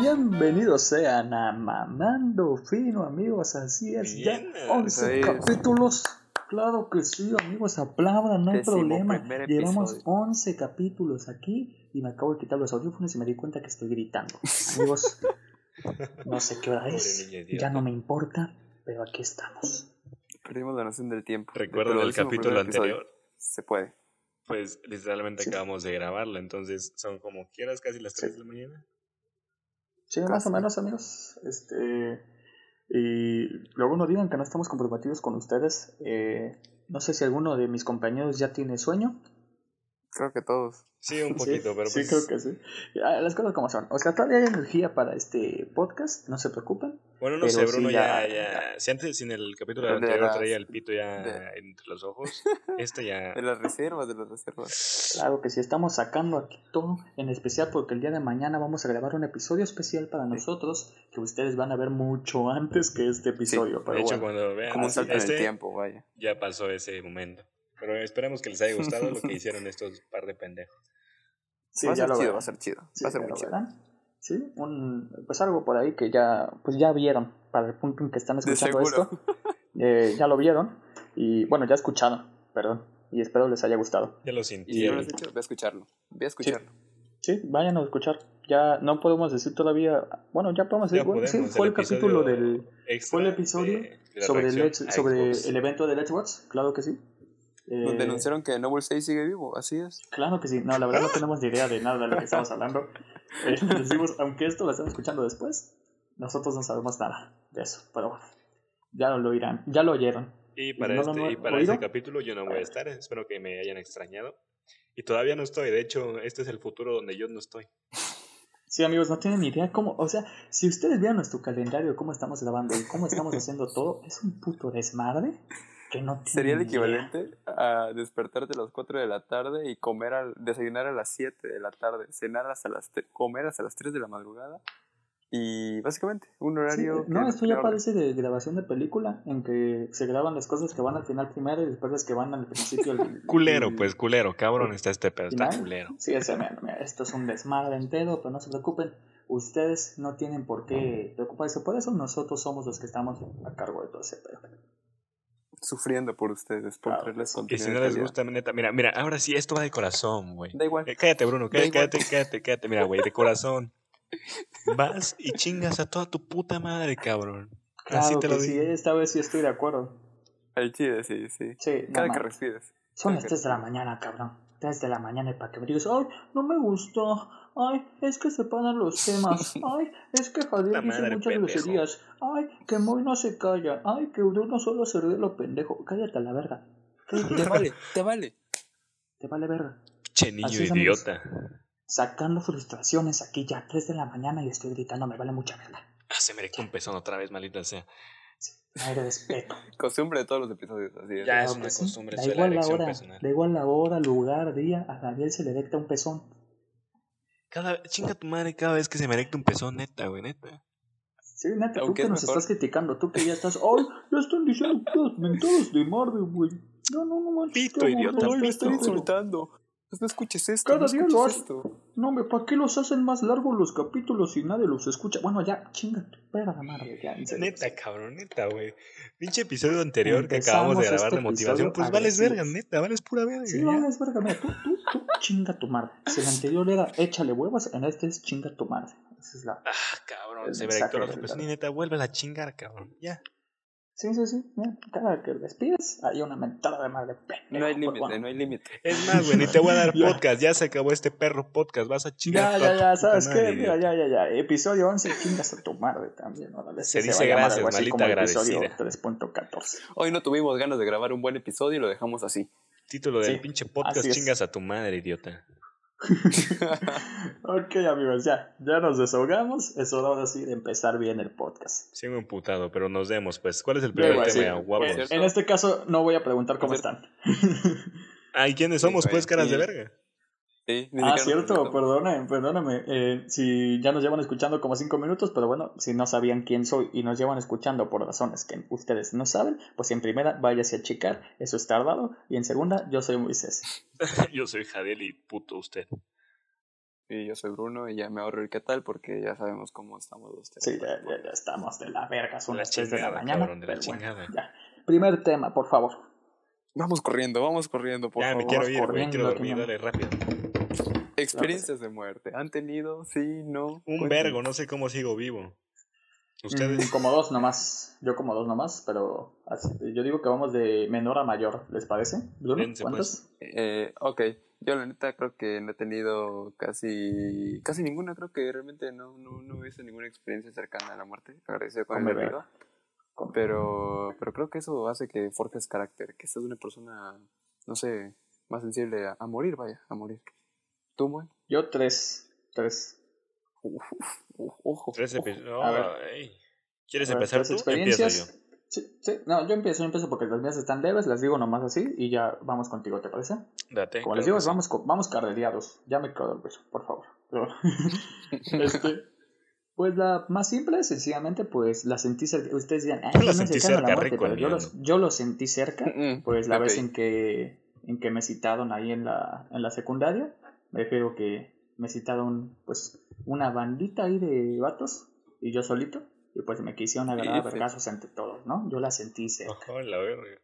Bienvenidos sean a Mamando Fino, amigos. Así es, ya 11 capítulos. Claro que sí, amigos, aplaudan, no hay problema. Llevamos 11 capítulos aquí y me acabo de quitar los audífonos y me di cuenta que estoy gritando. Amigos, no sé qué hora es, ya no me importa, pero aquí estamos. Perdimos la noción del tiempo. ¿Recuerdan el capítulo anterior? Se puede. Pues literalmente acabamos de grabarlo, entonces son como quieras casi las 3 de la mañana. Sí, más o menos, amigos. Este, y luego no digan que no estamos comprometidos con ustedes. Eh, no sé si alguno de mis compañeros ya tiene sueño. Creo que todos. Sí, un poquito, pero Sí, pues... creo que sí. Las cosas como son. O sea, todavía hay energía para este podcast, no se preocupen. Bueno, no Pero sé, Bruno sí, ya, ya- ya... Si antes, sin el capítulo De anterior las- traía el pito ya de- entre los ojos, este ya... De las reservas, de las reservas. Claro que sí, estamos sacando aquí todo, en especial porque el día de mañana vamos a grabar un episodio especial para nosotros que ustedes van a ver mucho antes que este episodio. pero de hecho, bueno. cuando vean Como un salto en este, el tiempo, vaya. ya pasó ese momento. Pero esperemos que les haya gustado lo que hicieron estos par de pendejos. Sí, va a ya ser lo chido, va a ser chido. Sí, va a ser ya muy lo chido. Sí, un, pues algo por ahí que ya, pues ya vieron, para el punto en que están De escuchando esto, eh, ya lo vieron y bueno, ya escucharon, perdón, y espero les haya gustado. Ya lo Y si no sintieron. lo has hecho, ve a escucharlo. Ve a escucharlo. Sí, vayan a escuchar. Ya no podemos decir todavía, bueno, ya podemos decir, Ya bueno, sí, podemos, fue el, capítulo del, fue el episodio de- de sobre, el, Let's- sobre Xbox. el evento del Xbox, claro que sí. Nos Eh, denunciaron que Noble 6 sigue vivo, así es. Claro que sí, no, la verdad no tenemos ni idea de nada de lo que estamos hablando. Les decimos, aunque esto lo estén escuchando después, nosotros no sabemos nada de eso, pero bueno, ya lo oirán, ya lo oyeron. Y para, No, este, no, y para ese capítulo yo no voy a estar. Espero que me hayan extrañado. Y todavía no estoy. De hecho, este es el futuro donde yo no estoy. Sí, amigos, no tienen ni idea cómo, o sea, si ustedes vieran nuestro calendario, cómo estamos grabando y cómo estamos haciendo todo, es un puto desmadre que no Sería el idea. equivalente a despertarte a las 4 de la tarde y comer al, desayunar a las 7 de la tarde, cenar hasta las comer hasta las 3 de la madrugada. Y básicamente, un Sí, horario. no, esto ya parece de grabación de película, en que se graban las cosas que van al final primero y después las que van al principio. el- Culero, el pues culero. Cabrón está este pedo. Está culero. Sí, ese, mira, mira, esto es un desmadre entero, pero no se preocupen. Ustedes no tienen por qué preocuparse por eso, nosotros somos los que estamos a cargo de todo ese pedo. Sufriendo por ustedes, por Claro, traerles sí. Y si no les gusta, neta, mira, mira, ahora sí, esto va de corazón, güey. Da igual. Eh, Cállate, Bruno, cállate, cállate, cállate, cállate. Mira, güey, de corazón. Vas y chingas a toda tu puta madre, cabrón. Así Claro te que lo sí, digo. esta vez sí estoy de acuerdo. Al chile, sí, sí. Sí, no Cada que respires. Son las que 3 de la mañana, cabrón. 3 de la mañana y para que me digas, ay, no me gustó. Ay, es que se paran los temas. Ay, es que Javier dice muchas pendejo. groserías. Ay, que Moy no se calla. Ay, que Bruno solo se ríe lo pendejo. Cállate a la verga. Cállate, Te vale, te vale. te vale verga. Che niño Así amigos. idiota. Sacando frustraciones aquí ya 3 de la mañana y estoy gritando, me vale mucha verga. Ah, se me un pezón otra vez, maldita sea. Hay respeto. Costumbre de todos los episodios, así es. Ya. es una que sí. costumbre, Da igual la hora, personal. da igual la hora, lugar, día, a Javier se le erecta un pezón. Cada, chinga tu madre cada vez que se me erecta un pezón, neta, güey, neta. Sí, neta, tú que es nos mejor. estás criticando, tú que ya estás, ay, ya están diciendo puras mentadas de Marvel, güey. No, no, no manches. Pito, idiota, aburrido Ay, me está están esto. insultando. Pues no escuches esto. Cada no día lo esto. No, hombre, ¿para qué los hacen más largos los capítulos y nadie los escucha? Bueno, ya, chinga tu perra madre, ya. Neta, cabrón, neta, güey. Pinche episodio anterior que acabamos de Empezamos grabar de este motivación, pues vales verga, neta, vales pura verga. Sí, ya. vales verga, mira, tú, tú, tú, chinga tu madre. Si el anterior era échale huevos, en este es chinga tu madre. Esa es la... Ah, cabrón, se la persona y día. neta, vuelve a chingar, cabrón. Ya. Sí, sí, sí, mira, cada que despides hay una mentada de madre pendejo. No hay pues, límite, bueno. no hay límite. Es más, güey, ni te voy a dar podcast. Ya se acabó este perro podcast. Vas a chingar. Ya, ya, ya, ¿sabes madre, qué? Mira, ya, ya, ya. Episodio 11, chingas a tu madre también. ¿no? Dale, Se dice gracias, algo así episodio agradecida. 3.14. Hoy no tuvimos ganas de grabar un buen episodio y lo dejamos así. Título del Sí, pinche podcast, chingas a tu madre, idiota. Ok, amigos, ya. Ya nos desahogamos. Es hora ahora sí de empezar bien el podcast. Sigo emputado, pero nos vemos, pues. ¿Cuál es el primer tema, sí. guapos? En este caso, no voy a preguntar cómo están. Ay, ¿quiénes somos, Sí, pues, caras de sí. ah, cierto, perdóname, perdóname. Eh, si ya nos llevan escuchando como cinco minutos, pero bueno, si no sabían quién soy y nos llevan escuchando por razones que ustedes no saben, pues en primera váyase a checar, eso es tardado. Y en segunda, yo soy Moisés. yo soy Jadel y puto usted. Y yo soy Bruno y ya me ahorro el qué tal porque ya sabemos cómo estamos los Sí, ya, ya, estamos de la verga, son las 3 de la mañana. Primer tema, por favor. Vamos corriendo, vamos corriendo, por ya, me quiero ir, me quiero dormir, dale, rápido. Experiencias de muerte. ¿Han tenido? Sí, no. Un vergo, no sé cómo sigo vivo. ¿Ustedes? Mm, como dos nomás. Yo como dos nomás, pero yo digo que vamos de menor a mayor, ¿les parece? Bruno, pues. ¿cuántos? Eh, ok, yo la neta creo que no he tenido casi casi ninguna, creo que realmente no, no, no he visto ninguna experiencia cercana a la muerte, agradecido con el vida. Pero, pero creo que eso hace que forjes carácter, que seas una persona, no sé, más sensible a, a morir, vaya, a morir. ¿Tú, Moy? Yo tres. Tres. ojo. Tres episodios. ¿Quieres empezar tú? Experiencias. yo. Sí, sí, no, yo empiezo, yo empiezo porque las mías están leves, las digo nomás así y ya vamos contigo, ¿te parece? Date. Como les digo, vamos, vamos carrereados. Ya me quedo el beso, por favor. este, pues la más simple, sencillamente, pues la sentí cerca. Ustedes dirán, ah, la sentí cerca, la muerte, pero yo lo, yo lo sentí cerca, mm, mm, pues la vez en que, en que me citaron ahí en la, en la secundaria me refiero que me citaron pues una bandita ahí de vatos y yo solito y pues me quisieron agarrar a vergazos entre todos, ¿no? Yo la sentí cerca. la verga.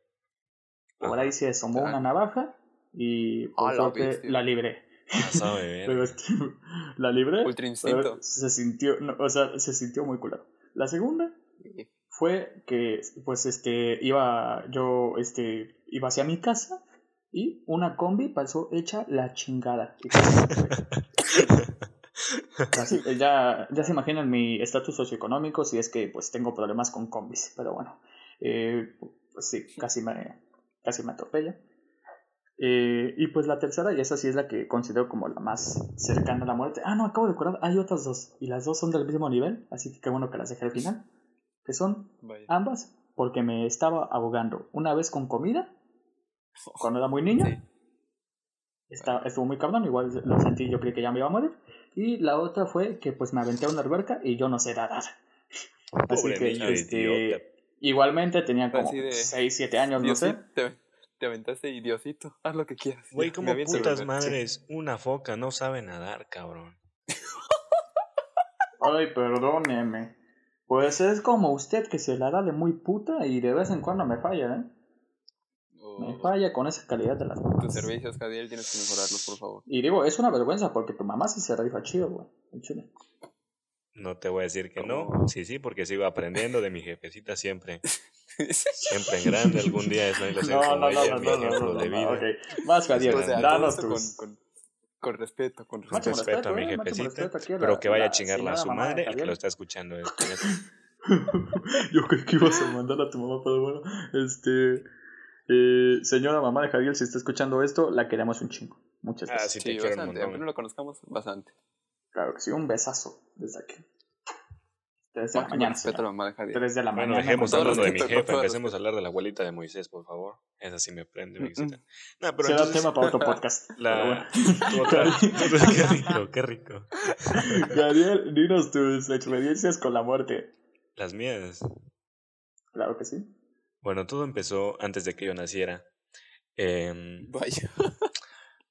Por ahí se asomó una navaja y por suerte la, libré. pero la libré. Ultra instinto. Se sintió, o sea, se sintió muy culero. La segunda fue que pues este iba yo este iba hacia mi casa y una combi pasó hecha la chingada. Así, ya, ya se imaginan mi estatus socioeconómico si es que pues tengo problemas con combis, pero bueno, eh, pues sí, casi me, casi me atropella. Eh, y pues la tercera, y esa sí es la que considero como la más cercana a la muerte. Ah, no, acabo de acordar, hay otras dos, y las dos son del mismo nivel, así que qué bueno que las dejé al final. Que son ambas porque me estaba ahogando una vez con comida cuando era muy niño. estuvo muy cabrón, igual lo sentí, yo creí que ya me iba a morir. Y la otra fue que pues me aventé a una alberca y yo no sé nadar. Así que, este, igualmente tenía como 6, 7 años, no sé. Te, aventaste idiosito, haz lo que quieras. Güey, como putas madres, una foca no sabe nadar, cabrón. Ay, perdóneme. Pues es como usted que se la da de muy puta y de vez en cuando me falla, ¿eh? Me falla con esa calidad de las mamás. Tus servicios, Cadiel, tienes que mejorarlos, por favor. Y digo, es una vergüenza porque tu mamá sí se rifa chido, güey. No te voy a decir que no. Sí, sí, porque sigo aprendiendo de mi jefecita siempre. siempre en grande. Algún día es no, no, no, no, no, ejemplo de vida. Okay. Más, Cadiel, danos tus... Con, con, respeto, con respeto. Con respeto a mi eh, jefecita. pero que vaya a chingarla a su madre el que lo está escuchando. Yo creo que ibas a mandar a tu mamá, pero bueno. Este... Eh, señora mamá de Javier, si está escuchando esto, la queremos un chingo. Muchas ah, gracias. sí, bastante. Aunque no lo conozcamos, bastante. Claro que sí, un besazo desde aquí. Desde la mañana. Respeto a la de la bueno, dejemos hablando de mi jefe, empecemos a hablar de la abuelita de Moisés, por favor. Esa sí me prende, mi mm No, pero Será tema para otro podcast. La... qué rico, qué rico. Gabriel, dinos tus experiencias con la muerte. Las mías. Claro que sí. Bueno, todo empezó antes de que yo naciera. Eh, Vaya.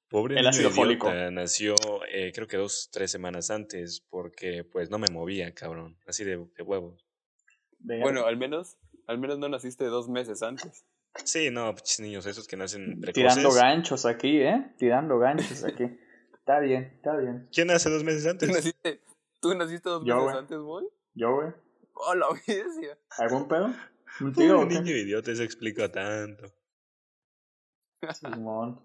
Pobre niño idiota, nació eh, creo que dos, tres semanas antes porque pues no me movía, cabrón, así de, de huevos. Bueno, al menos, al menos no naciste dos meses antes. Sí, no, niños esos que nacen precoces. Tirando ganchos aquí, ¿eh? Tirando ganchos aquí. está bien, está bien. ¿Quién nace dos meses antes? ¿Tú naciste, ¿tú naciste dos meses antes, boy? Yo, güey. Oh, la audiencia. ¿Algún pedo? Un tío, niño idiota se explica tanto. Simón.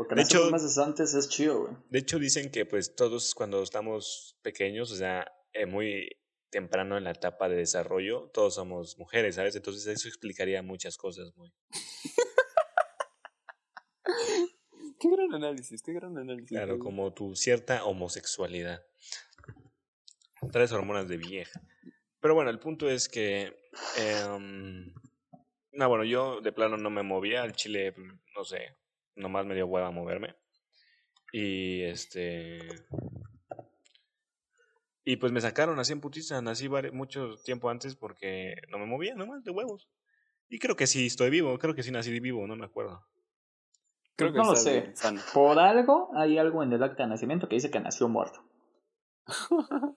Porque de hecho, meses antes es chido, güey. De hecho, dicen que pues todos cuando estamos pequeños, o sea, eh, muy temprano en la etapa de desarrollo, todos somos mujeres, ¿sabes? Entonces eso explicaría muchas cosas, muy. qué gran análisis, qué gran análisis. Claro, como tu cierta homosexualidad. Tres hormonas de vieja. Pero bueno, el punto es que. Eh, no, bueno, yo de plano no me movía. Al chile, no sé, nomás me dio hueva moverme. Y este. Y pues me sacaron así en putiza, nací mucho tiempo antes porque no me movía nomás de huevos. Y creo que sí estoy vivo, creo que sí nací vivo, no me acuerdo. Creo que no lo sé. Por algo hay algo en el acta de nacimiento que dice que nació muerto.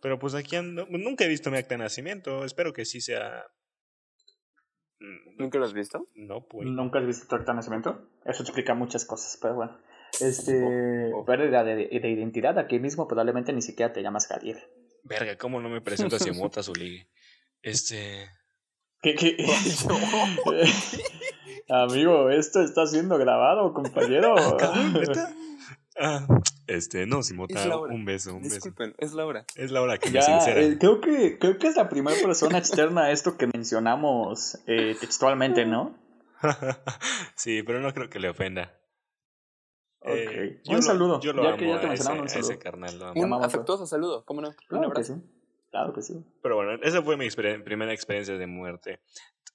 Pero pues aquí ando, nunca he visto mi acta de nacimiento, espero que sí sea... Mm, ¿Nunca lo has visto? No, pues. ¿Nunca has visto de nacimiento? Eso explica muchas cosas, pero bueno. Este, oh, oh. pérdida de, de, identidad, aquí mismo probablemente ni siquiera te llamas Javier. Verga, ¿cómo no me presento así Mota ligue? Este... ¿Qué, qué? Amigo, esto está siendo grabado, compañero. Ah, este, no, Simota, un beso, un Disculpen, es Laura. Es Laura que ya, sincera. Eh, creo, que, creo que es la primera persona externa a esto que mencionamos eh, textualmente, ¿no? sí, pero no creo que le ofenda. Eh, un saludo. Yo lo ya que ya te mencionaron un saludo. Ese carnal, lo Un afectuoso saludo, ¿cómo no? Claro que sí. Claro que sí. Pero bueno, esa fue mi primera experiencia de muerte.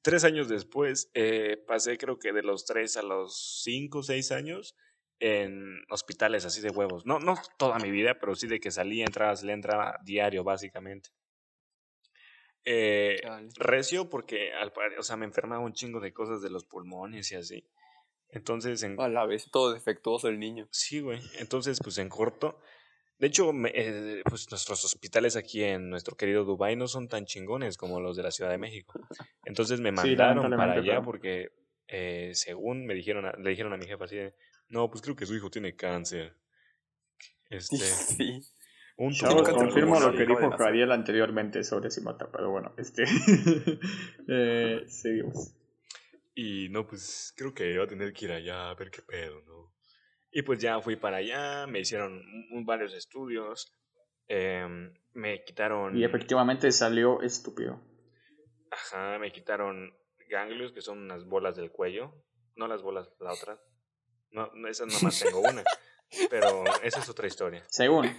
Tres años después, eh, pasé creo que de los tres a los cinco o seis años en hospitales así de huevos. No, no toda mi vida, pero sí de que salía, entraba, salía, entraba diario, básicamente. Eh, recio porque, al, o sea, me enfermaba un chingo de cosas de los pulmones y así. Entonces, en... A la vez, todo defectuoso el niño. Sí, güey. Entonces, pues en corto. De hecho, eh, pues nuestros hospitales aquí en nuestro querido Dubai no son tan chingones como los de la Ciudad de México. Entonces me mandaron para allá porque, eh, según me dijeron, le dijeron a mi jefa así de, no, pues creo que su hijo tiene cáncer. Este, sí. Un confirmo lo que dijo Javier anteriormente sobre Simota, pero bueno, este, eh, seguimos. Y no, pues creo que iba a tener que ir allá a ver qué pedo, ¿no? Y pues ya fui para allá, me hicieron varios estudios, em, me quitaron... Y efectivamente salió estúpido. Ajá, me quitaron ganglios, que son unas bolas del cuello, no las bolas, la otra. No, esas nomás tengo una, pero esa es otra historia. Según.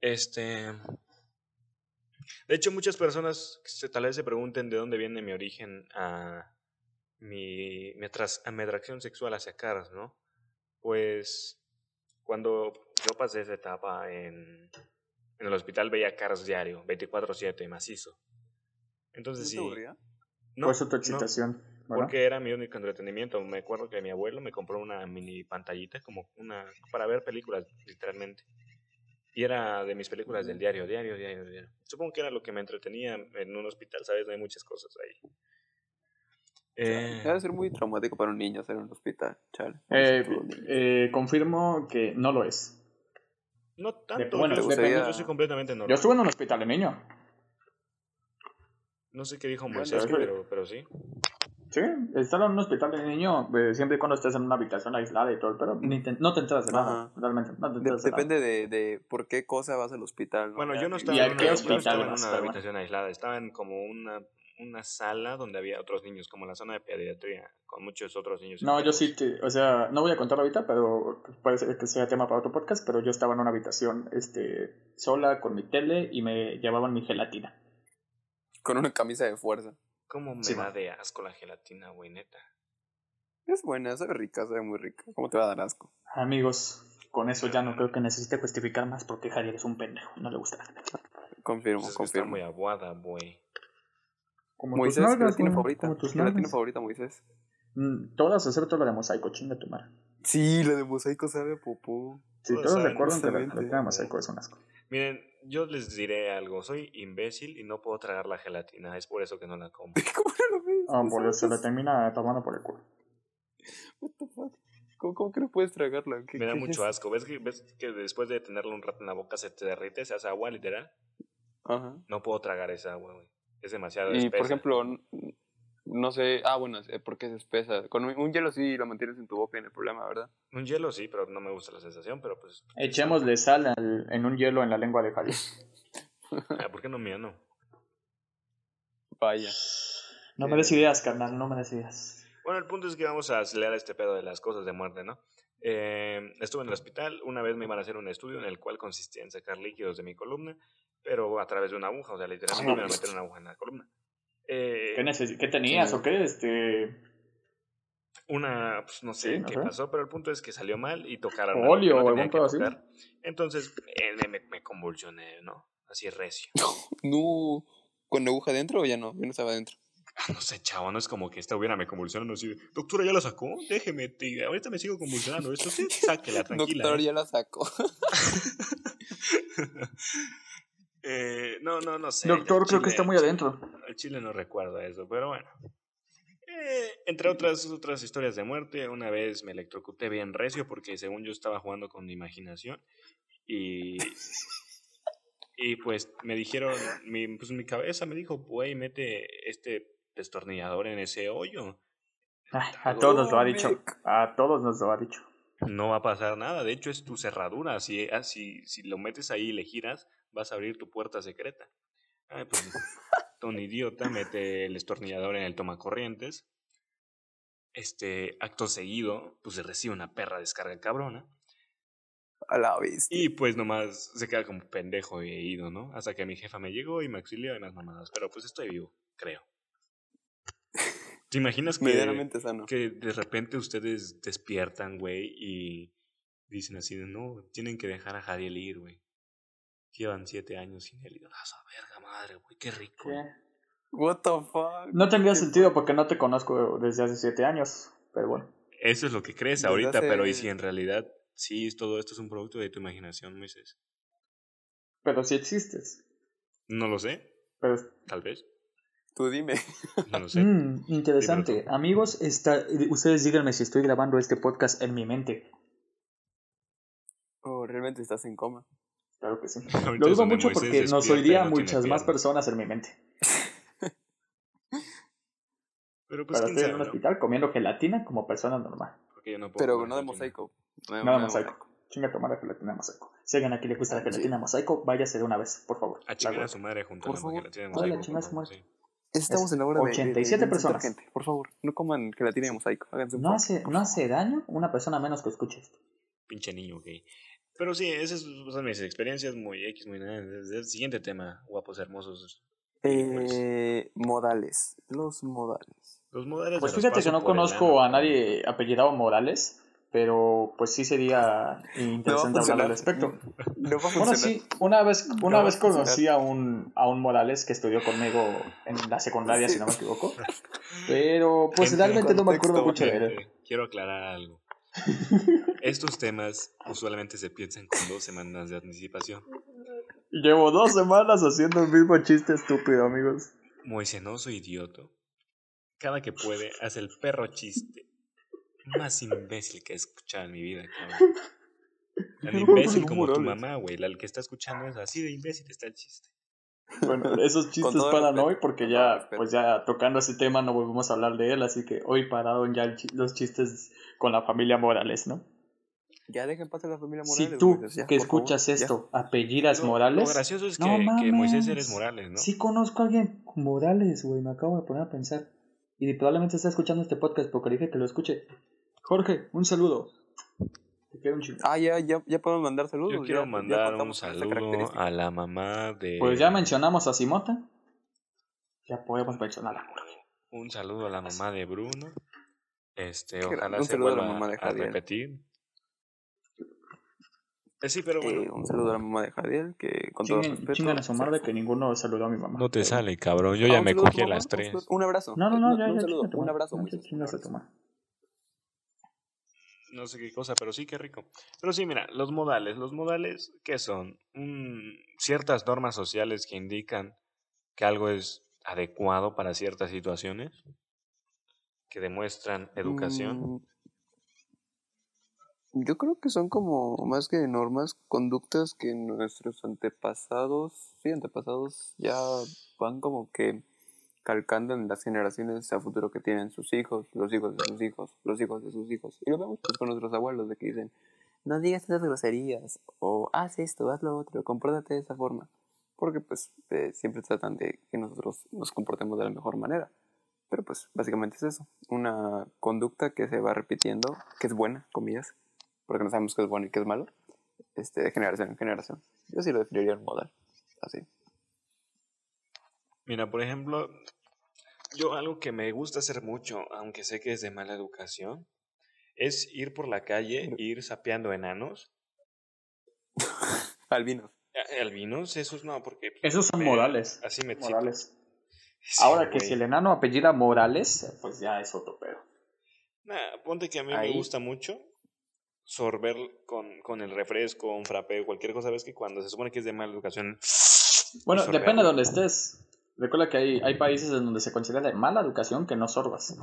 Este... De hecho, muchas personas tal vez se pregunten de dónde viene mi origen a mi, mi, atracción sexual hacia caras, ¿no? Pues cuando yo pasé esa etapa en, en el hospital veía caras diario, 24/7, macizo. Entonces sí. No, pues otra excitación. Porque era mi único entretenimiento. Me acuerdo que mi abuelo me compró una mini pantallita como una para ver películas, literalmente. Y era de mis películas del diario, diario, diario, diario. Supongo que era lo que me entretenía en un hospital, ¿sabes? No hay muchas cosas ahí. Eh, debe ser muy traumático para un niño hacer un hospital, chale. Eh, eh, confirmo que no lo es. No tanto, bueno, yo soy completamente normal. Yo estuve en un hospital de niño. No sé qué dijo Moisés, pero, pero sí. Sí, estar en un hospital de niño, eh, siempre y cuando estés en una habitación aislada y todo, pero no te enteras de nada, realmente. depende De, de, por qué cosa vas al hospital. Bueno, yo no estaba, en una, estaba en una habitación aislada, estaba en como una una sala donde había otros niños, como la zona de pediatría, con muchos otros niños. No, yo sí, o sea, no voy a contarlo ahorita, pero puede ser que sea tema para otro podcast, pero yo estaba en una habitación este, sola con mi tele y me llevaban mi gelatina. Con una camisa de fuerza. ¿Cómo me da de asco la gelatina, güey, neta? Es buena, sabe rica, sabe muy rica. ¿Cómo te va a dar asco? Amigos, con eso ya no creo que necesite justificar más porque Javier es un pendejo, no le gusta. Confirmo, pues confirmo. Está muy aguada, güey. Moisés, ¿qué la tiene favorita? ¿Qué la tiene favorita, Moisés? Mm, todas, excepto la de mosaico, chinga tu madre. Sí, la de mosaico sabe a popó. Sí, todos, recuerdan que la, de mosaico es un asco. Miren, yo les diré algo. Soy imbécil y no puedo tragar la gelatina. Es por eso que no la como. ¿Cómo no lo ves? Ah, por eso se le termina tomando por el culo. What the fuck? ¿Cómo, cómo que no puedes tragarla? Me da mucho asco. ¿Ves que, ¿Ves que después de tenerla un rato en la boca se te derrite? Se hace agua, literal. Ajá. No puedo tragar esa agua, güey. Es demasiado Y por ejemplo, no sé, ah, bueno, porque es espesa. Con un hielo sí lo mantienes en tu boca en el problema, ¿verdad? Un hielo sí, pero no me gusta la sensación, pero pues... Echémosle sal en un hielo en la lengua de Javier. ah, ¿Por qué no mío no? Vaya. No me des ideas, carnal, no me des ideas. Bueno, el punto es que vamos a acelerar este pedo de las cosas de muerte, ¿no? Eh, estuve en el hospital, una vez me iban a hacer un estudio en el cual consistía en sacar líquidos de mi columna pero a través de una aguja, o sea, literalmente me iban a meter una aguja en la columna. Eh, ¿Qué, ¿Qué, tenías o qué? Este... una, pues no sé qué pasó, pero el punto es que salió mal y tocaron. Polio o algún así. Entonces eh, me, me, convulsioné, ¿no? Así recio. no, ¿con aguja adentro o ya no? Yo no estaba adentro. Ah, no sé, chavo, no es como que estuviera me convulsionando así. Doctora, ¿ya la sacó? Déjeme, ahorita me sigo convulsionando. Esto sí, sáquela, tranquila. Doctor, ¿eh? ya la sacó. eh, no, no, no sé. Doctor, creo que está muy adentro. El chile no recuerda eso, pero bueno. Eh, entre otras, otras historias de muerte, una vez me electrocuté bien recio porque según yo estaba jugando con mi imaginación y, y pues me dijeron, mi, pues mi cabeza me dijo, güey, mete este destornillador en ese hoyo. a todos nos lo ha dicho, a todos nos lo ha dicho. No va a pasar nada, de hecho es tu cerradura, si, ah, si, si lo metes ahí y le giras, vas a abrir tu puerta secreta. Ay, pues un idiota mete el destornillador en el toma corrientes. Este, acto seguido, pues se recibe una perra descarga cabrona. A la vista. Y pues nomás se queda como pendejo e ido, ¿no? Hasta que mi jefa me llegó y me auxilió y más mamadas. Pero pues estoy vivo, creo. ¿Te imaginas que, que de repente ustedes despiertan, güey, y dicen así de, no, tienen que dejar a Jadiel ir, güey? Llevan siete años sin él. Y a verga madre, güey, qué rico. What the fuck? No tendría sentido porque no te conozco desde hace siete años, pero bueno. Eso es lo que crees ahorita, pero ¿y si en realidad sí todo esto es un producto de tu imaginación, Moisés? Pero si existes. No lo sé. Pero... Tal vez. Tú dime. No lo sé. Mm, interesante. Amigos, está, ustedes díganme si estoy grabando este podcast en mi mente. ¿O realmente estás en coma? Claro que sí. Lo digo mucho porque nos oiría muchas más personas en mi mente. Pero pues estoy en un hospital comiendo gelatina como persona normal. Pero no de mosaico. No, de mosaico. Chinga tu madre gelatina de mosaico. Si alguien aquí le gusta la gelatina de mosaico, váyase de una vez, por favor. A chingar a su madre junto a la gelatina de mosaico. su madre. Estamos en la hora 87 de, personas. Gente, por favor, no coman gelatina de mosaico. no, hace, no hace daño una persona menos que escuche esto. Pinche niño gay. Pero sí, esas son mis experiencias muy X, muy nada. El siguiente tema, guapos, hermosos. Pues eh, modales. Los modales. Los modales. Pues fíjate que no conozco a nadie apellidado Morales, pero pues sí sería interesante hablar al respecto. bueno, sí, una vez, una vez conocí a un, a un Morales que estudió conmigo en la secundaria, si no me equivoco. Pero pues realmente no me acuerdo mucho de él. Quiero aclarar algo. Estos temas usualmente se piensan con dos semanas de anticipación. Llevo dos semanas haciendo el mismo chiste estúpido, amigos. Moisenoso idioto. Cada que puede hace el perro chiste más imbécil que he escuchado en mi vida, cabrón. Tan imbécil como tu mamá, güey. El que está escuchando es así de imbécil está el chiste. Bueno, esos chistes paran hoy porque ya, pues ya tocando ese tema no volvemos a hablar de él, así que hoy pararon ya los chistes con la familia Morales, ¿no? Ya dejen pasar la familia Morales. Si tú que escuchas esto, apellidas Morales. Lo gracioso es que, Moisés eres Morales, ¿no? Sí conozco a alguien Morales, güey, me acabo de poner a pensar. Y probablemente está escuchando este podcast porque dije que lo escuche. Jorge, un saludo. Te un Ah, ya, ya, ya podemos mandar saludos. Yo quiero mandar un saludo a la mamá de. Pues ya mencionamos a Simota. Ya podemos mencionar a Jorge. Un saludo a la mamá de Bruno. Este, ojalá se vuelva a, la mamá de a repetir. Eh, sí, pero bueno. Eh, un saludo a la mamá de Jadiel, que con todo respeto. Chingan a su madre que ninguno saludó a mi mamá. No te sale, cabrón. Yo ya ah, me cogí a las tres. Un abrazo. No, no, no, ya, un, ya, saludo, un abrazo. No sé qué cosa, pero sí, qué rico. Pero sí, mira, los modales. Los modales, ¿qué son? ciertas normas sociales que indican que algo es adecuado para ciertas situaciones, que demuestran educación. Mm, yo creo que son como más que normas, conductas que nuestros antepasados, sí, antepasados ya van como que calcando en las generaciones a futuro que tienen sus hijos, los hijos de sus hijos, los hijos de sus hijos. Y lo vemos pues, con nuestros abuelos de que dicen, no digas esas groserías, o haz esto, haz lo otro, compórtate de esa forma. Porque pues eh, siempre tratan de que nosotros nos comportemos de la mejor manera. Pero pues básicamente es eso, una conducta que se va repitiendo, que es buena, comillas, porque no sabemos qué es bueno y qué es malo, este, de generación en generación. Yo sí lo definiría en modal, así. Mira, por ejemplo, Yo algo que me gusta hacer mucho, aunque sé que es de mala educación, es ir por la calle, ir sapeando enanos. Albinos. Albinos, esos no, porque... Esos son modales. Así me Morales. Ahora que si el enano apellida Morales, pues ya es otro pedo. Nah, ponte que a mí me gusta mucho sorber con, con el refresco, un frappe, cualquier cosa, ves que cuando se supone que es de mala educación... Bueno, depende de donde estés. Recuerda que hay, hay países en donde se considera de mala educación que no sorbas.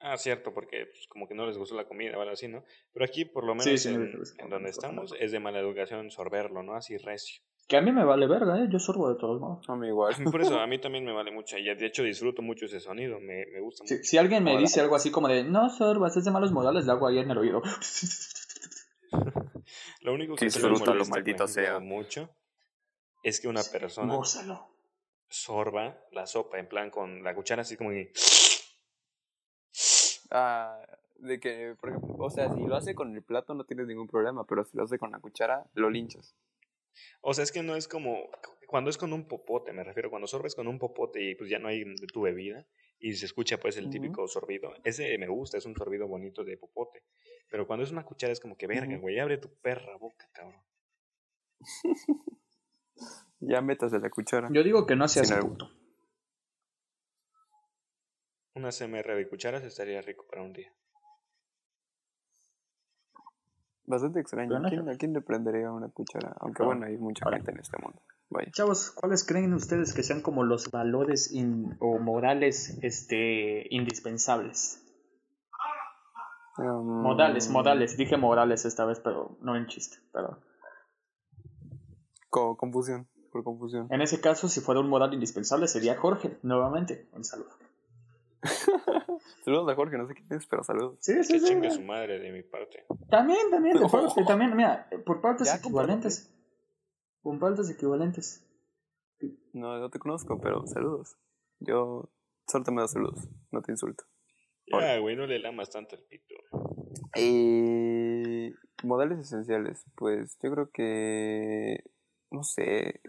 Ah, cierto, porque pues, como que no les gustó la comida o algo así, ¿no? Pero aquí, por lo menos en, donde estamos, es de mala educación sorberlo, ¿no? Así recio. Que a mí me vale verga, ¿eh? Yo sorbo de todos modos. A mí igual. Por eso, a mí también me vale mucho. Y de hecho disfruto mucho ese sonido, me, me gusta mucho. Si alguien me dice algo así como de, no sorbas, es de malos modales, le hago ahí en el oído. lo único que disfruta lo maldito sea mucho es que una persona sorba la sopa en plan con la cuchara así como que Ah, de que, por ejemplo, o sea, si lo hace con el plato no tienes ningún problema, pero si lo hace con la cuchara, lo linchas. O sea, es que no es como, cuando es con un popote, me refiero, cuando sorbes con un popote y pues ya no hay de tu bebida y se escucha pues el típico sorbido, ese me gusta, es un sorbido bonito de popote, pero cuando es una cuchara es como que verga, güey, abre tu perra boca, cabrón. ya metas de la cuchara. Yo digo que no seas puto. Una CMR de cucharas estaría rico para un día. Bastante extraño. ¿A quién, le prendería una cuchara? Aunque bueno, hay mucha gente en este mundo. Chavos, ¿cuáles creen ustedes que sean como los valores o morales este, indispensables? Um, modales, modales. Dije morales esta vez, pero no en chiste, perdón. confusión, por confusión. En ese caso, si fuera un modal indispensable, sería Jorge, nuevamente. Un saludo. saludos a Jorge, no sé quién es, pero saludos. Sí, sí, que sí. chingue su madre de mi parte. También, también, de Jorge, también, mira, por partes equivalentes. Por partes equivalentes. No, no te conozco, pero saludos. Yo solo te me das saludos, no te insulto. Ya, güey, no le lamas tanto el pito. Eh, modales esenciales, pues yo creo que, no sé,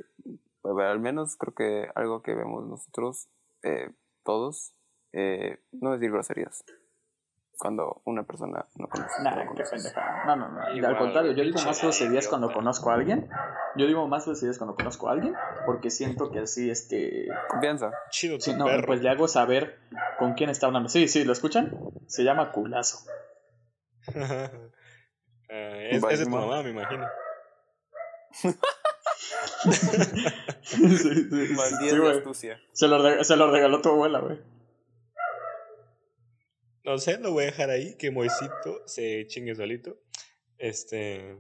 al menos creo que algo que vemos nosotros, eh, todos, eh, no decir groserías. Cuando una persona no conoce. No, no, no. al contrario, yo digo más groserías cuando conozco a alguien. Yo digo más groserías cuando conozco a alguien. Porque siento que así, este. Confianza. Chido, no, pues le hago saber con quién está hablando. Sí, sí, ¿lo escuchan? Se llama culazo. Es, es de tu mamá, me imagino. sí, sí, Se lo, se lo regaló tu abuela, güey. No sé, lo voy a dejar ahí, que Moisito se chingue solito. Este.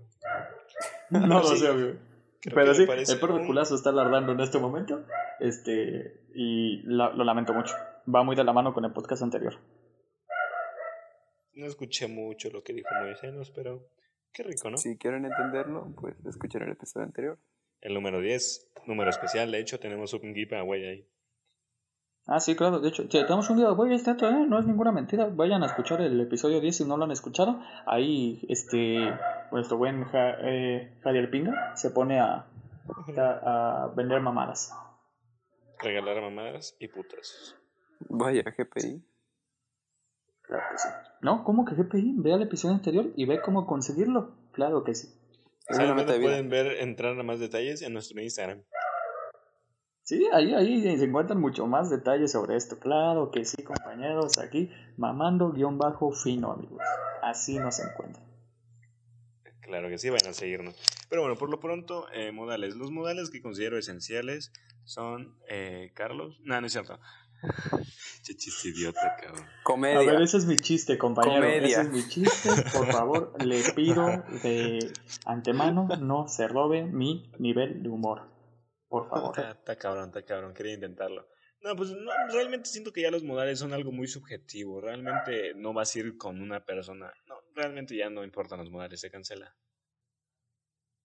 No lo sé, güey. Pero sí, el perro culazo está alardando en este momento. Este. Y lo, lamento mucho. Va muy de la mano con el podcast anterior. No escuché mucho lo que dijo Moisés, pero qué rico, ¿no? Si quieren entenderlo, pues escuchen el episodio anterior. El número 10, número especial. De hecho, tenemos un giveaway ahí. Ah, sí, claro. De hecho, tenemos un giveaway este ¿eh? No es ninguna mentira. Vayan a escuchar el episodio 10 si no lo han escuchado. Ahí, este, nuestro buen eh, Javier Pinga se pone a, a, vender mamadas. Regalar mamadas y putas. Vaya, GPI. Claro que sí. No, ¿cómo que GPI? Ve al episodio anterior y ve cómo conseguirlo. Claro que sí. Solamente pueden ver, entrar a más detalles en nuestro Instagram. Sí, ahí, ahí se encuentran mucho más detalles sobre esto. Claro que sí, compañeros, aquí mamando guion bajo fino, amigos. Así nos encuentran. Claro que sí, vayan a seguirnos. Pero bueno, por lo pronto, eh, modales. Los modales que considero esenciales son, eh, Carlos, no, no es cierto. Che chiste idiota, cabrón. Comedia. A ver, ese es mi chiste, compañero. Ese es mi chiste. Por favor, le pido de antemano no se robe mi nivel de humor. Por favor. Está, cabrón, está cabrón. Quería intentarlo. No, pues no, realmente siento que ya los modales son algo muy subjetivo. Realmente no vas a ir con una persona. No, realmente ya no importan los modales, se cancela.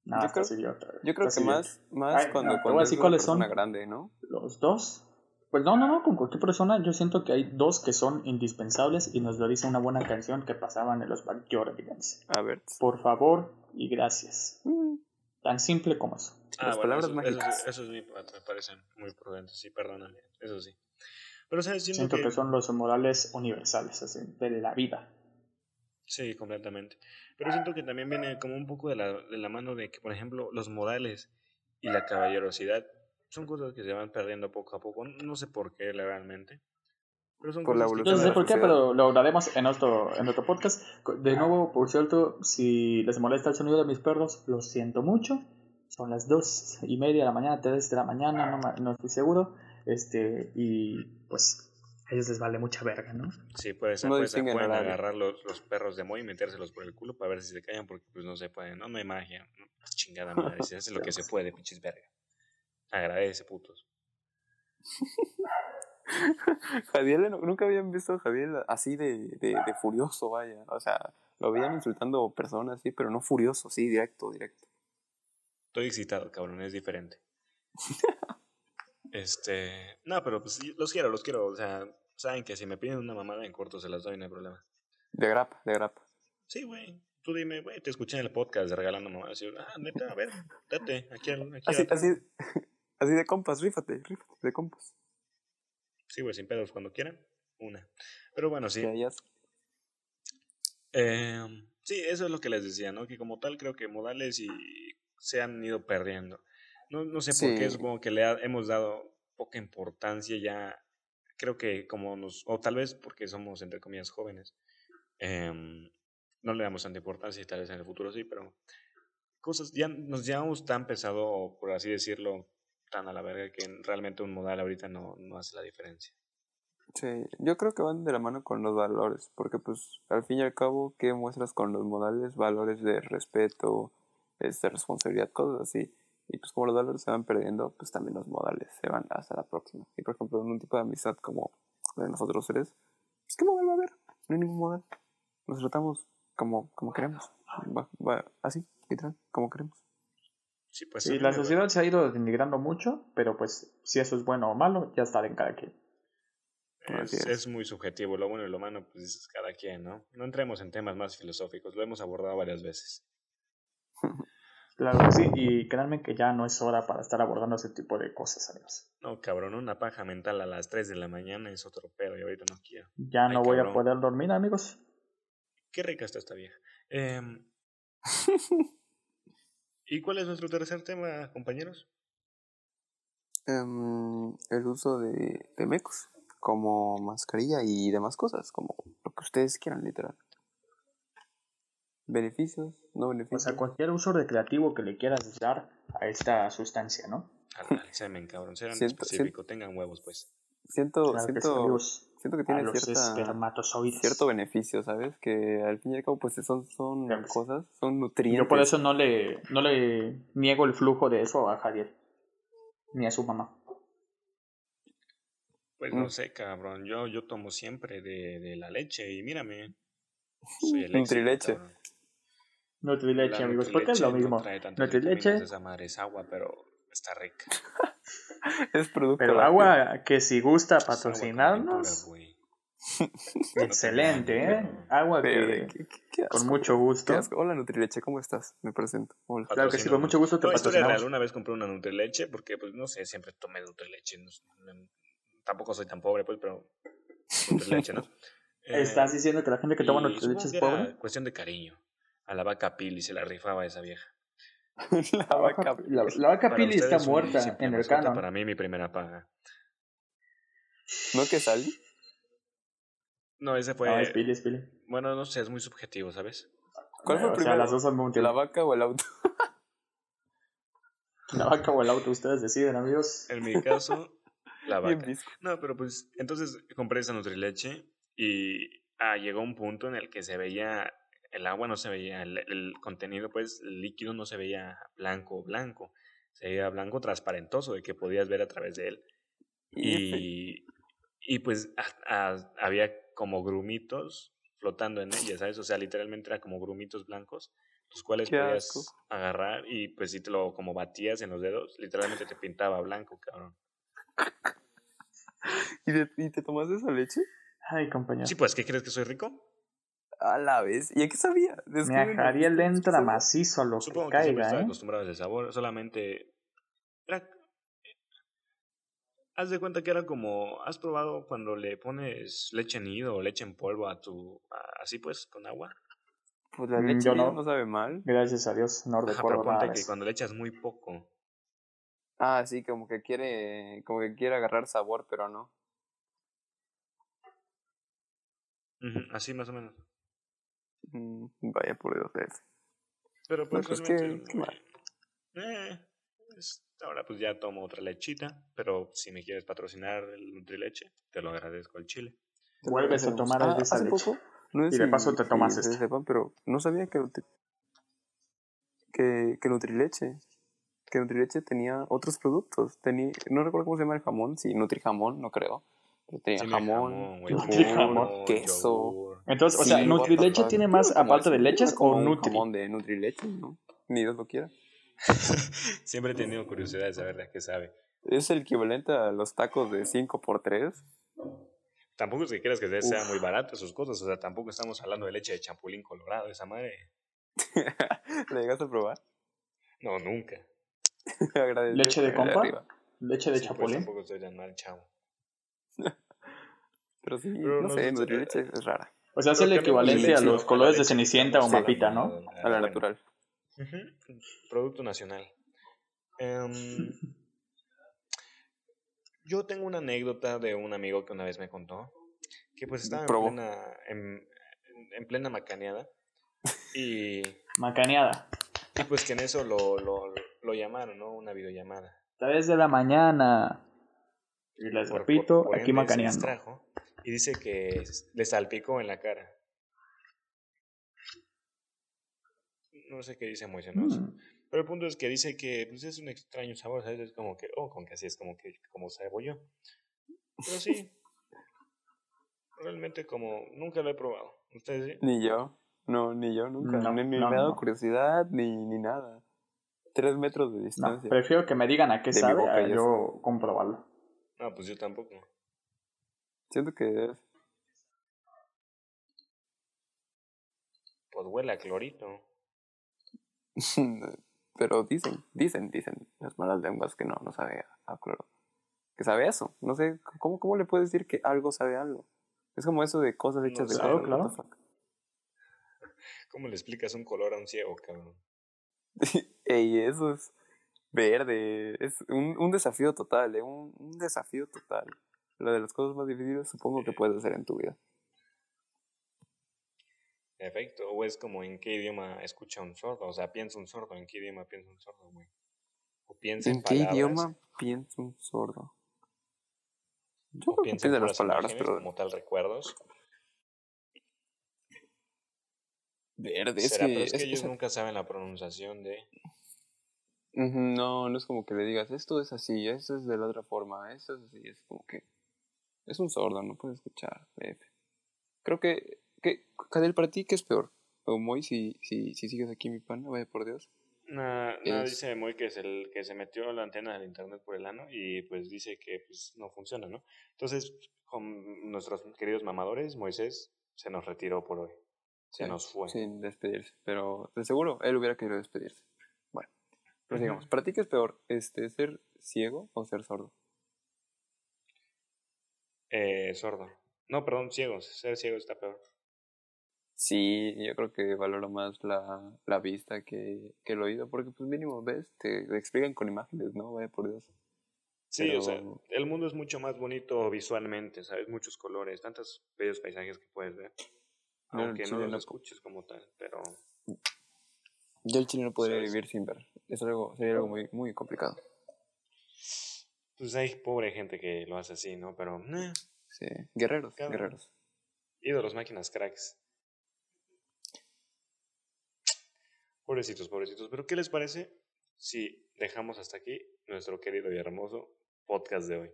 No, yo, creo, yo creo que más, más cuando, cuando es una persona grande, ¿no? Los dos. Pues no, no, no, con cualquier persona yo siento que hay dos que son indispensables y nos lo dice una buena canción que pasaban en los Backyardigans. A ver. Por favor y gracias. Mm. Tan simple como eso. Ah, Las palabras mágicas. Eso, eso, me parecen muy prudentes, sí, perdóname, eso sí. Pero, ¿sabes? Siento, que... son los modales universales, así, de la vida. Sí, completamente. Pero siento que también viene como un poco de la, de la mano de que, por ejemplo, los modales y la caballerosidad son cosas que se van perdiendo poco a poco. No sé por qué realmente. Pero son por la evolución. No sé por qué, pero lo hablaremos en otro, en otro podcast. De nuevo, por cierto, si les molesta el sonido de mis perros, lo siento mucho. Son las dos y media de la mañana, tres de la mañana, no, no estoy seguro. Este, y pues a ellos les vale mucha verga, ¿no? Sí, puede ser, puede ser pueden agarrar los, los, perros de Moy y metérselos por el culo para ver si se callan, porque pues no se pueden, no, no hay magia, no, chingada madre, se hace lo que se puede, pinches verga. Agradece, putos. Javier, nunca habían visto a Javier así de, de, de, furioso, vaya. O sea, lo habían insultando personas, sí, pero no furioso, sí, directo, directo. Estoy excitado, cabrón, es diferente. este. No, pero pues los quiero, los quiero. O sea, saben que si me piden una mamada en corto se las doy, no hay problema. De grapa, de grapa. Sí, güey. Tú dime, güey, te escuché en el podcast de regalando mamadas. ah, neta, a ver, date, aquí, aquí así, así, así de compas, rífate, rífate, de compas. Sí, güey, sin pedos, cuando quieran, una. Pero bueno, sí. Eh, sí, eso es lo que les decía, ¿no? Que como tal creo que modales y se han ido perdiendo. No, no sé por qué, supongo que le hemos dado poca importancia ya. Creo que como nos, o tal vez porque somos entre comillas jóvenes, eh, no le damos tanta importancia y tal vez en el futuro sí, pero cosas, ya nos llevamos tan pesado, por así decirlo, tan a la verga que realmente un modal ahorita no, no hace la diferencia. Sí, yo creo que van de la mano con los valores, porque pues al fin y al cabo, ¿qué muestras con los modales? Valores de respeto, este, responsabilidad, cosas así. Y pues como los valores se van perdiendo, pues también los modales se van hasta la próxima. Y por ejemplo, en un tipo de amistad como de nosotros tres, pues ¿qué modal va a haber? No hay ningún modal. Nos tratamos como, como queremos. así, literal, como queremos. Sí, pues la sociedad se ha ido denigrando mucho, pero pues si eso es bueno o malo, ya está en cada quien. Es, muy subjetivo, lo bueno y lo malo, pues es cada quien, ¿no? No entremos en temas más filosóficos, lo hemos abordado varias veces. Claro que sí, y créanme que ya no es hora para estar abordando ese tipo de cosas, amigos. No, cabrón, una paja mental a las 3 de la mañana es otro pedo y ahorita no quiero. Ya no voy a poder dormir, amigos. Qué rica está esta vieja. Eh, ¿Y cuál es nuestro tercer tema, compañeros? Um, el uso de, de mecos como mascarilla y demás cosas, como lo que ustedes quieran, literal. ¿Beneficios? ¿No beneficios? O sea, cualquier uso recreativo que le quieras dar a esta sustancia, ¿no? Al, semen, cabrón. Sean específico, tengan huevos, pues. Siento, siento, siento que tiene cierta, cierto beneficio, ¿sabes? Que al fin y al cabo pues son, son cosas, son nutrientes. Yo por eso no le, no le niego el flujo de eso a Javier, ni a su mamá. Pues no mm. sé, cabrón, yo, yo tomo siempre de, de la leche y mírame. Soy el Nutrileche. Nutrileche, amigos, porque es lo mismo. Nutrileche. Esa madre es agua, pero está rica. es producto. Pero agua que si gusta patrocinarnos. Excelente, ¿eh? Agua que, con mucho gusto. Hola Nutrileche, ¿cómo estás? Me presento. Claro que sí, con mucho gusto te patrocinamos. Una vez compré una Nutrileche porque, pues, no sé, siempre tomé Nutrileche. tampoco soy tan pobre, pues, pero Nutrileche, ¿no? ¿Estás eh, diciendo que la gente que toma Nutrileche es pobre? cuestión de cariño. A la vaca Pili se la rifaba esa vieja. la, vaca, la, vaca Pili está muerta en el canon. Para mí, mi primera paga. ¿No que salí? No, ese fue. No, es Pili, es Pili. Bueno, no sé, es muy subjetivo, ¿sabes? ¿Cuál fue el primero? las dos son muy ¿La vaca o el auto? la vaca o el auto, ustedes deciden, amigos. En mi caso, la vaca. No, pero pues, entonces compré esa Nutrileche y ah, llegó un punto en el que se veía el agua no se veía, el, contenido, pues, el líquido no se veía blanco, blanco, se veía blanco transparentoso, de que podías ver a través de él. Y, y pues había como grumitos flotando en ella, ¿sabes? O sea, literalmente era como grumitos blancos, los cuales podías agarrar y pues si te lo como batías en los dedos, literalmente te pintaba blanco, cabrón. ¿Y, ¿Y te tomas esa leche? Ay, compañero. Sí, pues, ¿qué crees que soy rico? A la vez. ¿Y a qué sabía? Me ajaría le entra macizo a lo Supongo que, que caiga, ¿eh? ¿eh? acostumbrado a ese sabor. Solamente. haz de cuenta que era como, ¿has probado cuando le pones leche nido o leche en polvo a tu, así pues, con agua? Pues la mm, leche no. no sabe mal. Gracias a Dios, no recuerdo pero que cuando le echas muy poco. Ah, sí, como que quiere, como que quiere agarrar sabor, pero no. así más o menos. Mm, vaya por Dios, Pero pues, pues que, eh, ahora pues ya tomo otra lechita, pero si me quieres patrocinar el Nutrileche, te lo agradezco al chile. Vuelves a tomar ah, esa leche. Poco, no y de paso te tomas este. pero no sabía que, que, que Nutrileche que Nutrileche tenía otros productos. Tenía, no recuerdo cómo se llama el jamón, sí, Nutrijamón, no creo. Pero tenía jamón, jamón queso. Entonces, o sea, ¿Nutrileche tiene más aparte de leches o Nutri? jamón de Nutrileche, ¿no? Ni Dios lo quiera. Siempre he tenido curiosidad de saber de qué sabe. Es el equivalente a los tacos de 5x3. Tampoco es que quieras que sea muy barato sus cosas, o sea, tampoco estamos hablando de leche de champulín colorado, esa madre. ¿La llegaste a probar? No, nunca. ¿Leche de compa? ¿Leche de sí, pues, chapulín? tampoco estoy tan mal, chavo. Pero sí, no, sé, leche es rara. O sea, es el equivalente a los colores de Cenicienta o Mapita, ¿no? A la natural. Producto nacional. Em, yo tengo una anécdota de un amigo que una vez me contó que pues estaba en plena, en, en plena macaneada y... Macaneada. Y pues que en eso lo, lo, lo llamaron, ¿no? Una videollamada. Tres de la mañana. Y les repito, aquí macaneando. Y dice que le salpicó en la cara. No sé qué dice muy mm. Pero el punto es que dice que pues, es un extraño sabor, ¿sabes? Es como que, oh, con que así es como que como sabo yo. Pero sí. realmente como nunca lo he probado. ¿Ustedes sí? Ni yo. No, ni yo nunca. ni, me ha dado curiosidad ni, ni nada. Tres metros de distancia. prefiero que me digan a qué sabe a yo comprobarlo. No, pues yo tampoco. Siento que es. Pues huele a clorito. Pero dicen, dicen, dicen las malas lenguas que no, no sabe a, cloro. Que sabe eso. No sé, ¿cómo, ¿cómo le puedes decir que algo sabe algo? Es como eso de cosas hechas de cloro, claro. ¿Cómo le explicas un color a un ciego, cabrón? Ey, eso es verde. Es un, un desafío total, ¿eh? Un, un, desafío total. Lo de las cosas más difíciles supongo que puedes hacer en tu vida. Perfecto. O es como en qué idioma escucha un sordo. O sea, piensa un sordo. ¿En qué idioma piensa un sordo, güey? O piensa en, qué idioma piensa un sordo? Yo o piensa en las palabras, pero... Como tal, recuerdos. Verde, es que, es, que ellos nunca saben la pronunciación de... No, no es como que le digas, esto es así, esto es de la otra forma, esto es así, es como que... Es un sordo, no puede escuchar. Creo que... que Cadel, para ti, ¿qué es peor? O Moy, si, si, si sigues aquí mi pana, vaya por Dios. Nada, no, dice Moy que es el que se metió la antena del internet por el ano y pues dice que pues no funciona, ¿no? Entonces, con nuestros queridos mamadores, Moisés se nos retiró por hoy. Se nos fue. Sin despedirse. Pero de seguro él hubiera querido despedirse. Bueno, pero digamos, ¿para ti qué es peor? Este, ¿Ser ciego o ser sordo? Eh, sordo. No, perdón, ciego. Ser ciego está peor. Sí, yo creo que valoro más la, la vista que, que el oído, porque pues mínimo ves, te, explican con imágenes, ¿no? Vaya por Dios. Sí, o sea, el mundo es mucho más bonito visualmente, ¿sabes? Muchos colores, tantos bellos paisajes que puedes ver. Aunque no, lo escuches como tal, pero... Yo el chile no podría vivir sin ver. Es algo, sería algo muy, muy complicado. Pues hay pobre gente que lo hace así, ¿no? Pero... Eh. Sí, guerreros, guerreros. Ídolos, máquinas, cracks. Pobrecitos, pobrecitos. Pero ¿qué les parece si dejamos hasta aquí nuestro querido y hermoso podcast de hoy?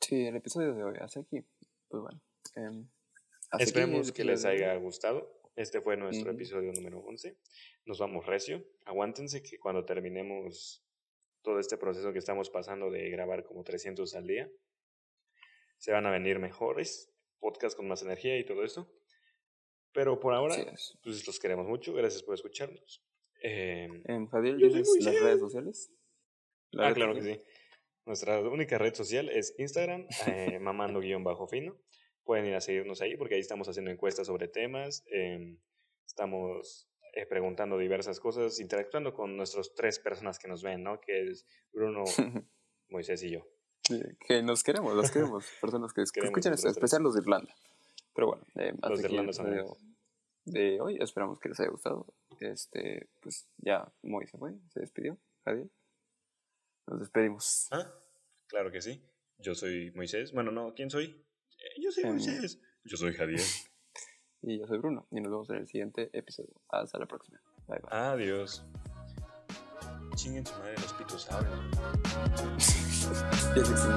Sí, el episodio de hoy. Hasta aquí. Pues bueno. Eh, Esperemos que les haya gustado. Este fue nuestro episodio número 11. Nos vamos recio. Aguántense que cuando terminemos todo este proceso que estamos pasando de grabar como 300 al día, se van a venir mejores, podcast con más energía y todo eso. Pero por ahora, pues los queremos mucho. Gracias por escucharnos. Eh, en Fadil, ¿tienes las redes sociales? ah, claro que sí. Nuestra única red social es Instagram, eh, mamando-fino. Pueden ir a seguirnos ahí porque ahí estamos haciendo encuestas sobre temas. Em, estamos eh, preguntando diversas cosas, interactuando con nuestros tres personas que nos ven, ¿no? Que es Bruno, Moisés y yo. que nos queremos, los queremos, personas que, escuchan esto, especial los de Irlanda. Pero bueno, eh, los de Irlanda son de, de hoy, esperamos que les haya gustado. Este, pues ya Moisés fue, se despidió, Javier. Nos despedimos. Ah, claro que sí. Yo soy Moisés. Bueno, no, ¿quién soy? Eh, yo soy em, Moisés. Yo soy Javier. Y yo soy Bruno. Y nos vemos en el siguiente episodio. Hasta la próxima. Bye bye. Adiós. Chinguen su madre los pitos ya se.